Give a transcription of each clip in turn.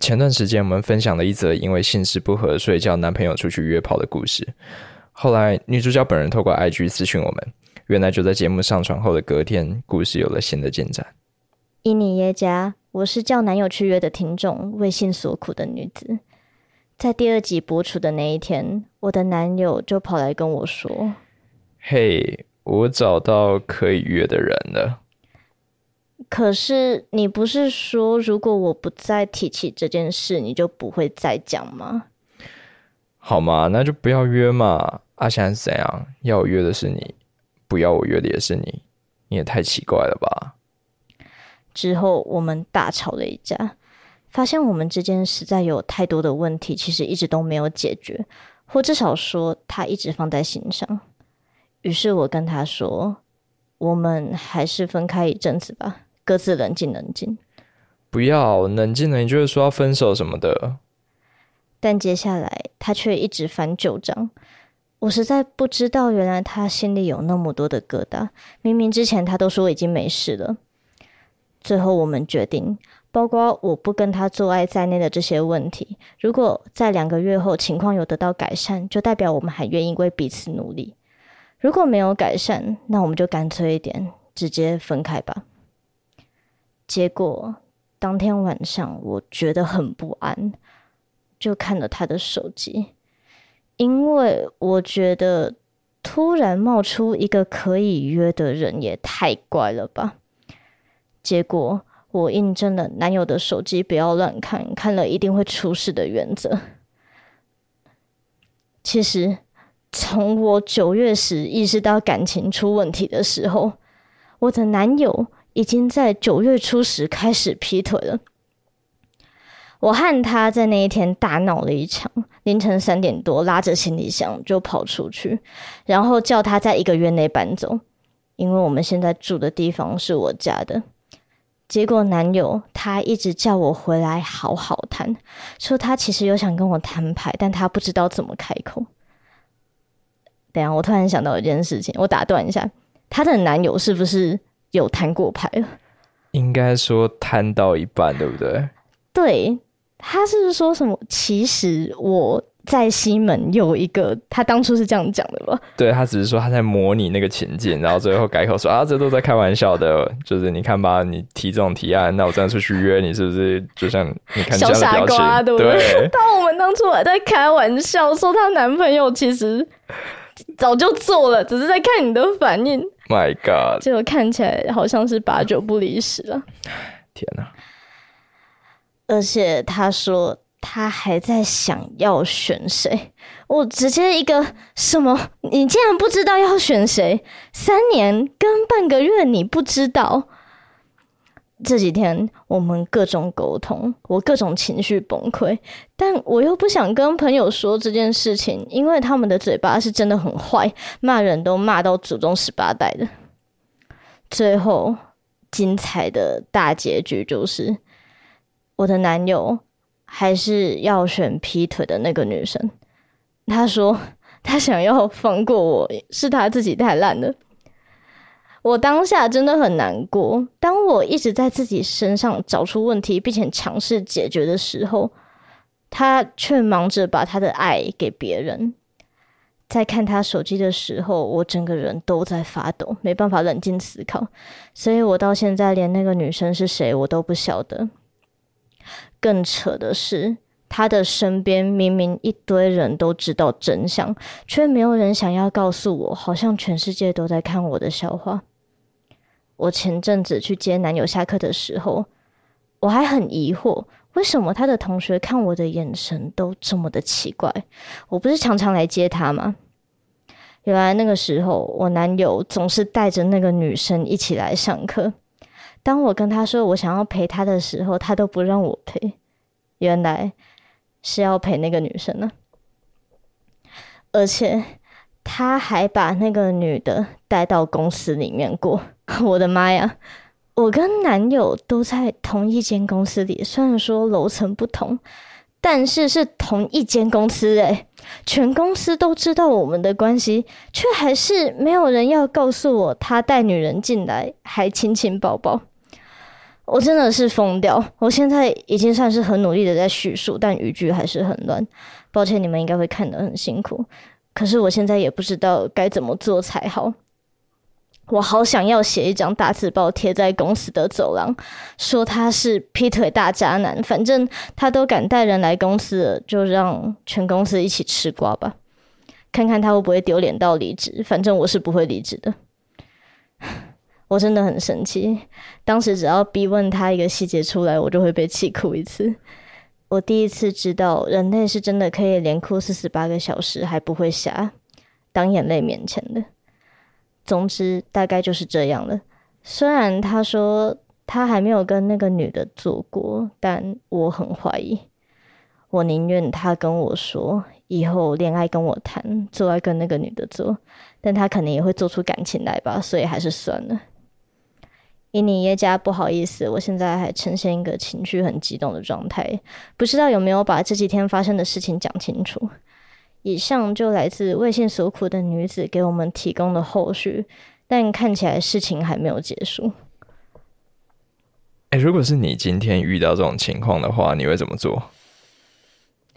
前段时间我们分享了一则因为性事不合，所以叫男朋友出去约炮的故事。后来女主角本人透过 IG 私讯我们，原来就在节目上传后的隔天，故事有了新的进展。伊尼耶加，我是叫男友去约的听众，为性所苦的女子。在第二集播出的那一天，我的男友就跑来跟我说：“嘿，我找到可以约的人了。”可是你不是说，如果我不再提起这件事，你就不会再讲吗？好嘛，那就不要约嘛。阿翔是怎样？要我约的是你，不要我约的也是你，你也太奇怪了吧。之后我们大吵了一架，发现我们之间实在有太多的问题，其实一直都没有解决，或至少说他一直放在心上。于是我跟他说：“我们还是分开一阵子吧。”各自冷静冷静，不要冷静了，你就会说要分手什么的。但接下来他却一直翻旧账，我实在不知道，原来他心里有那么多的疙瘩。明明之前他都说已经没事了。最后我们决定，包括我不跟他做爱在内的这些问题，如果在两个月后情况有得到改善，就代表我们还愿意为彼此努力；如果没有改善，那我们就干脆一点，直接分开吧。结果当天晚上，我觉得很不安，就看了他的手机，因为我觉得突然冒出一个可以约的人也太怪了吧。结果我印证了男友的手机不要乱看，看了一定会出事的原则。其实从我九月时意识到感情出问题的时候，我的男友。已经在九月初时开始劈腿了。我和他在那一天大闹了一场，凌晨三点多拉着行李箱就跑出去，然后叫他在一个月内搬走，因为我们现在住的地方是我家的。结果男友他一直叫我回来好好谈，说他其实有想跟我摊牌，但他不知道怎么开口。等下，我突然想到一件事情，我打断一下，他的男友是不是？有摊过牌了，应该说摊到一半，对不对？对，他是说什么？其实我在西门有一个，他当初是这样讲的吧？对他只是说他在模拟那个情境，然后最后改口说啊，这都在开玩笑的，就是你看吧，你提这种提案，那我真的出去约你，是不是？就像你看小傻瓜，对不对？但我们当初还在开玩笑，说她男朋友其实早就做了，只是在看你的反应。My God！结果看起来好像是八九不离十了。天哪！而且他说他还在想要选谁，我直接一个什么？你竟然不知道要选谁？三年跟半个月你不知道？这几天我们各种沟通，我各种情绪崩溃，但我又不想跟朋友说这件事情，因为他们的嘴巴是真的很坏，骂人都骂到祖宗十八代的。最后精彩的大结局就是，我的男友还是要选劈腿的那个女生。他说他想要放过我，是他自己太烂了。我当下真的很难过。当我一直在自己身上找出问题，并且尝试解决的时候，他却忙着把他的爱给别人。在看他手机的时候，我整个人都在发抖，没办法冷静思考。所以我到现在连那个女生是谁我都不晓得。更扯的是，他的身边明明一堆人都知道真相，却没有人想要告诉我，好像全世界都在看我的笑话。我前阵子去接男友下课的时候，我还很疑惑，为什么他的同学看我的眼神都这么的奇怪？我不是常常来接他吗？原来那个时候，我男友总是带着那个女生一起来上课。当我跟他说我想要陪他的时候，他都不让我陪。原来是要陪那个女生呢，而且他还把那个女的带到公司里面过。我的妈呀！我跟男友都在同一间公司里，虽然说楼层不同，但是是同一间公司诶，全公司都知道我们的关系，却还是没有人要告诉我他带女人进来还亲亲抱抱。我真的是疯掉！我现在已经算是很努力的在叙述，但语句还是很乱。抱歉，你们应该会看得很辛苦。可是我现在也不知道该怎么做才好。我好想要写一张大字报贴在公司的走廊，说他是劈腿大渣男。反正他都敢带人来公司了，就让全公司一起吃瓜吧。看看他会不会丢脸到离职。反正我是不会离职的。我真的很生气，当时只要逼问他一个细节出来，我就会被气哭一次。我第一次知道人类是真的可以连哭四十八个小时还不会瞎，当眼泪面前的。总之，大概就是这样了。虽然他说他还没有跟那个女的做过，但我很怀疑。我宁愿他跟我说以后恋爱跟我谈，做爱跟那个女的做，但他可能也会做出感情来吧，所以还是算了。伊尼耶加，不好意思，我现在还呈现一个情绪很激动的状态，不知道有没有把这几天发生的事情讲清楚。以上就来自为性所苦的女子给我们提供的后续，但看起来事情还没有结束。哎，如果是你今天遇到这种情况的话，你会怎么做？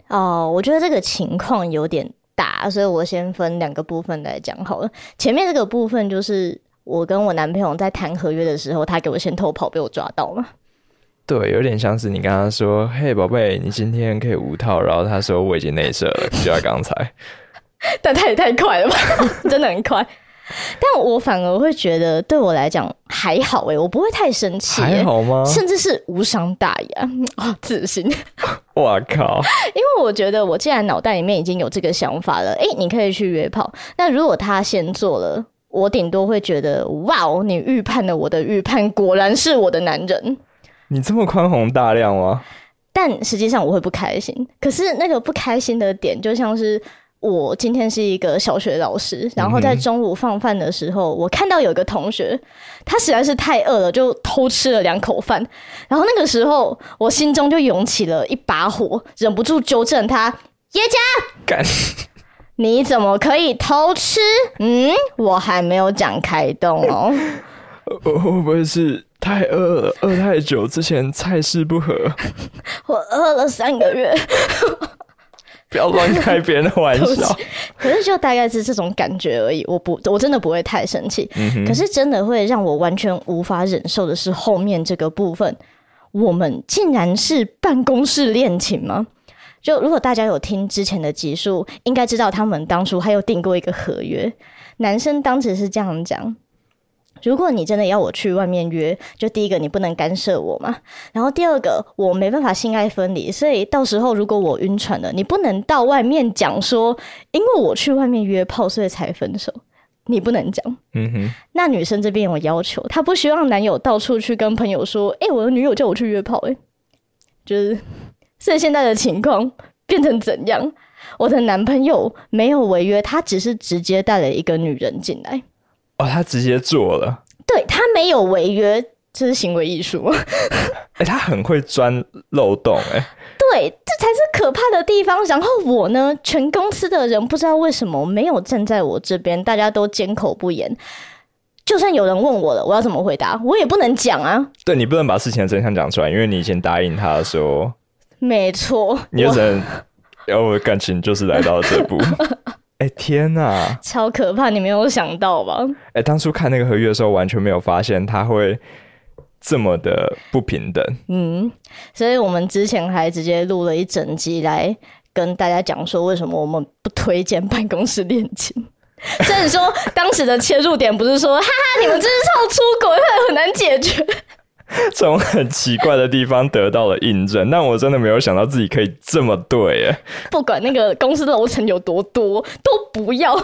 哦，我觉得这个情况有点大，所以我先分两个部分来讲好了。前面这个部分就是。我跟我男朋友在谈合约的时候，他给我先偷跑，被我抓到了。对，有点像是你刚刚说：“嘿，宝贝，你今天可以无套。”然后他说：“我已经内射了。”就在刚才，但他也太快了吧，真的很快。但我反而会觉得，对我来讲还好诶，我不会太生气，还好吗？甚至是无伤大雅啊，自信。我靠！因为我觉得，我既然脑袋里面已经有这个想法了，哎，你可以去约炮。那如果他先做了。我顶多会觉得，哇哦，你预判了我的预判，果然是我的男人。你这么宽宏大量吗？但实际上我会不开心。可是那个不开心的点，就像是我今天是一个小学老师，然后在中午放饭的时候，我看到有个同学，他实在是太饿了，就偷吃了两口饭。然后那个时候，我心中就涌起了一把火，忍不住纠正他：叶家干。你怎么可以偷吃？嗯，我还没有讲开动哦。会不会是太饿了？饿太久之前菜式不合。我饿了三个月。不要乱开别人的玩笑。可是就大概是这种感觉而已。我不，我真的不会太生气。可是真的会让我完全无法忍受的是后面这个部分。我们竟然是办公室恋情吗？就如果大家有听之前的集数，应该知道他们当初还有订过一个合约。男生当时是这样讲：如果你真的要我去外面约，就第一个你不能干涉我嘛，然后第二个我没办法性爱分离，所以到时候如果我晕船了，你不能到外面讲说因为我去外面约炮所以才分手，你不能讲。嗯哼。那女生这边有要求，她不希望男友到处去跟朋友说：“哎，我的女友叫我去约炮。”哎，就是。所以现在的情况变成怎样？我的男朋友没有违约，他只是直接带了一个女人进来。哦，他直接做了。对他没有违约，这是行为艺术。哎，他很会钻漏洞，哎。对，这才是可怕的地方。然后我呢，全公司的人不知道为什么没有站在我这边，大家都缄口不言。就算有人问我了，我要怎么回答？我也不能讲啊。对你不能把事情的真相讲出来，因为你以前答应他说。没错，你有人，然后感情就是来到了这步。哎天哪，超可怕！你没有想到吧？哎，当初看那个合约的时候，完全没有发现他会这么的不平等。嗯，所以我们之前还直接录了一整集来跟大家讲说，为什么我们不推荐办公室恋情。所以说，当时的切入点不是说，哈哈，你们真是臭出轨，会很难解决。从很奇怪的地方得到了印证，但我真的没有想到自己可以这么对耶！不管那个公司楼层有多多，都不要。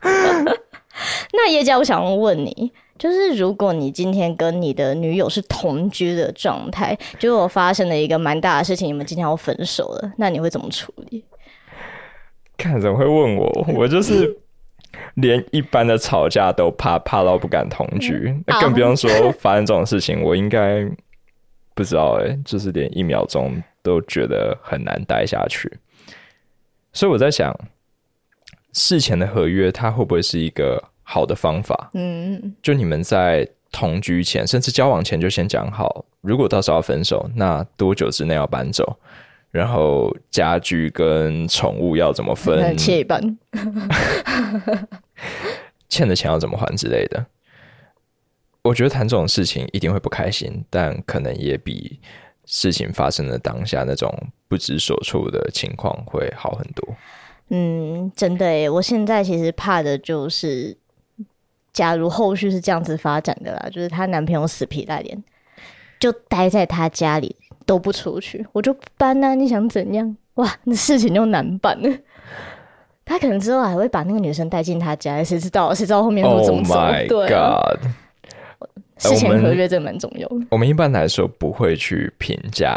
那叶家，我想问你，就是如果你今天跟你的女友是同居的状态，结果发生了一个蛮大的事情，你们今天要分手了，那你会怎么处理？看怎么会问我？我就是。连一般的吵架都怕怕到不敢同居，那更不用说发生这种事情。我应该不知道哎，就是连一秒钟都觉得很难待下去。所以我在想，事前的合约它会不会是一个好的方法？嗯，就你们在同居前，甚至交往前就先讲好，如果到时候要分手，那多久之内要搬走，然后家具跟宠物要怎么分，切一半，欠的钱要怎么还之类的。我觉得谈这种事情一定会不开心，但可能也比事情发生的当下那种不知所措的情况会好很多。嗯，真的诶，我现在其实怕的就是，假如后续是这样子发展的啦，就是她男朋友死皮赖脸，就待在她家里都不出去，我就搬啊！你想怎样？哇，那事情就难办了。他可能之后还会把那个女生带进他家，谁知道？谁知道后面会怎么走？对。事前合约这蛮重要的。我们一般来说不会去评价，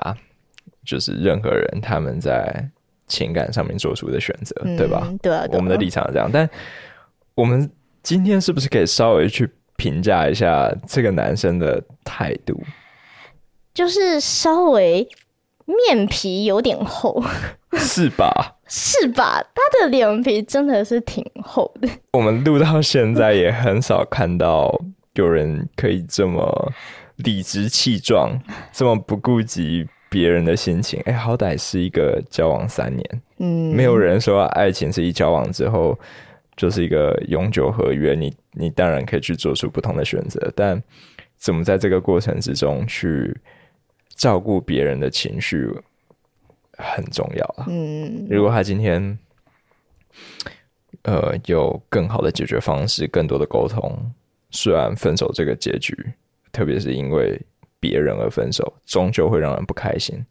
就是任何人他们在情感上面做出的选择，对吧？对啊，我们的立场是这样。但我们今天是不是可以稍微去评价一下这个男生的态度？就是稍微面皮有点厚，是吧？是吧？他的脸皮真的是挺厚的。我们录到现在也很少看到。有人可以这么理直气壮，这么不顾及别人的心情？哎，好歹是一个交往三年，嗯，没有人说爱情是一交往之后就是一个永久合约。你你当然可以去做出不同的选择，但怎么在这个过程之中去照顾别人的情绪很重要啊。嗯，如果他今天呃有更好的解决方式，更多的沟通。虽然分手这个结局，特别是因为别人而分手，终究会让人不开心，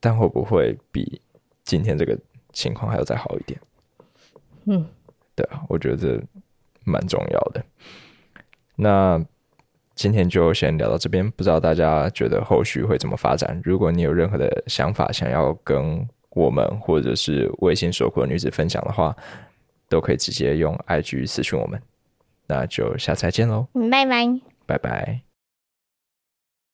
但会不会比今天这个情况还要再好一点？嗯，对啊，我觉得这蛮重要的。那今天就先聊到这边，不知道大家觉得后续会怎么发展？如果你有任何的想法想要跟我们或者是微信所库的女子分享的话，都可以直接用 IG 私讯我们。那就下次再见喽，拜拜，拜拜。